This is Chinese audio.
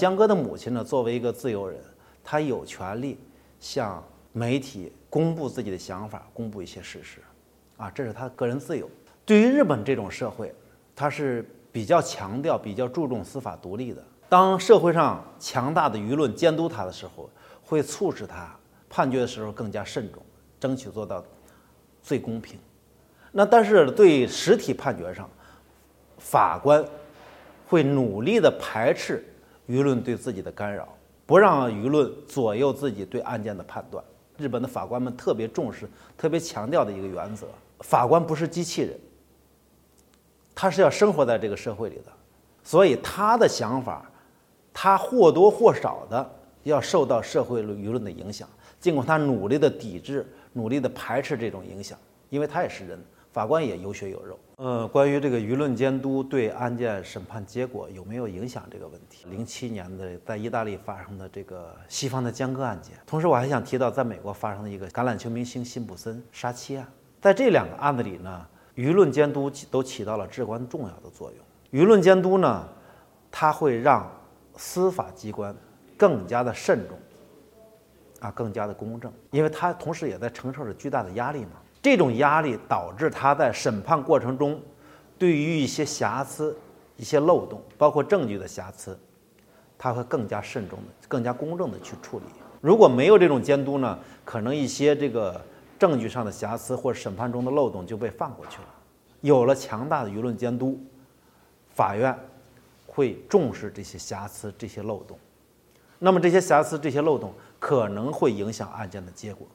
江歌的母亲呢，作为一个自由人，她有权利向媒体公布自己的想法，公布一些事实，啊，这是她个人自由。对于日本这种社会，它是比较强调、比较注重司法独立的。当社会上强大的舆论监督他的时候，会促使他判决的时候更加慎重，争取做到最公平。那但是对实体判决上，法官会努力的排斥舆论对自己的干扰，不让舆论左右自己对案件的判断。日本的法官们特别重视、特别强调的一个原则：法官不是机器人，他是要生活在这个社会里的，所以他的想法，他或多或少的要受到社会舆论的影响。尽管他努力的抵制、努力的排斥这种影响，因为他也是人。法官也有血有肉。呃，关于这个舆论监督对案件审判结果有没有影响这个问题，零七年的在意大利发生的这个西方的江歌案件，同时我还想提到在美国发生的一个橄榄球明星辛普森杀妻案，在这两个案子里呢，舆论监督都起到了至关重要的作用。舆论监督呢，它会让司法机关更加的慎重，啊，更加的公正，因为它同时也在承受着巨大的压力嘛。这种压力导致他在审判过程中，对于一些瑕疵、一些漏洞，包括证据的瑕疵，他会更加慎重的、更加公正的去处理。如果没有这种监督呢，可能一些这个证据上的瑕疵或审判中的漏洞就被放过去了。有了强大的舆论监督，法院会重视这些瑕疵、这些漏洞。那么这些瑕疵、这些漏洞可能会影响案件的结果。